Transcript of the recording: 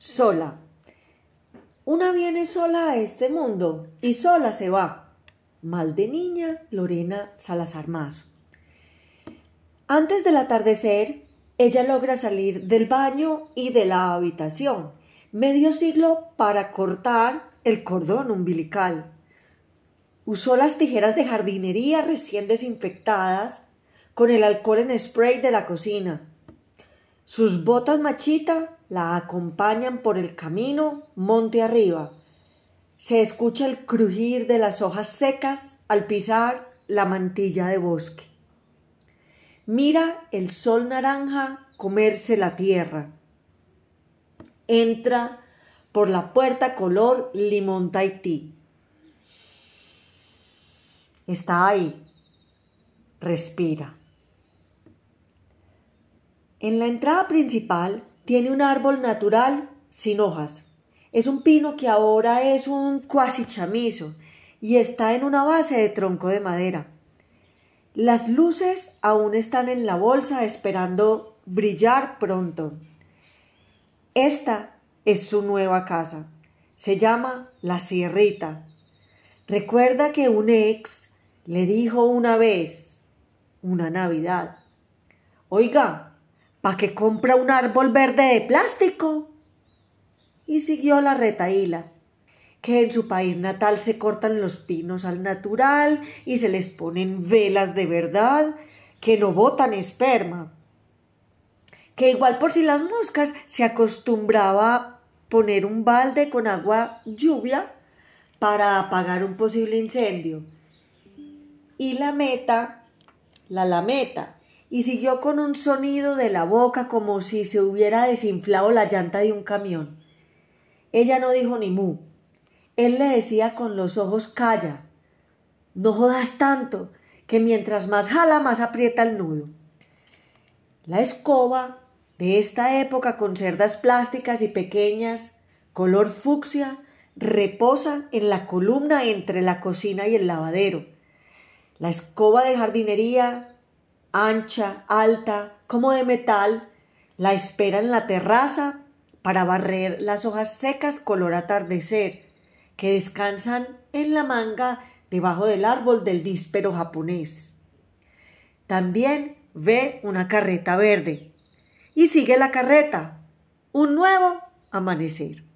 sola. Una viene sola a este mundo y sola se va. Mal de niña, Lorena Salazar Mazo. Antes del atardecer, ella logra salir del baño y de la habitación, medio siglo para cortar el cordón umbilical. Usó las tijeras de jardinería recién desinfectadas con el alcohol en spray de la cocina. Sus botas machita la acompañan por el camino monte arriba. Se escucha el crujir de las hojas secas al pisar la mantilla de bosque. Mira el sol naranja comerse la tierra. Entra por la puerta color limón Tahití. Está ahí. Respira. En la entrada principal tiene un árbol natural sin hojas. Es un pino que ahora es un cuasi chamizo y está en una base de tronco de madera. Las luces aún están en la bolsa esperando brillar pronto. Esta es su nueva casa. Se llama La Sierrita. Recuerda que un ex le dijo una vez, una Navidad, Oiga, ¿Pa' que compra un árbol verde de plástico? Y siguió la retaíla, que en su país natal se cortan los pinos al natural y se les ponen velas de verdad que no botan esperma. Que igual por si las moscas se acostumbraba a poner un balde con agua lluvia para apagar un posible incendio. Y la meta, la lameta, y siguió con un sonido de la boca como si se hubiera desinflado la llanta de un camión. Ella no dijo ni mu. Él le decía con los ojos calla. No jodas tanto, que mientras más jala más aprieta el nudo. La escoba de esta época con cerdas plásticas y pequeñas, color fucsia, reposa en la columna entre la cocina y el lavadero. La escoba de jardinería ancha, alta, como de metal, la espera en la terraza para barrer las hojas secas color atardecer, que descansan en la manga debajo del árbol del díspero japonés. También ve una carreta verde y sigue la carreta, un nuevo amanecer.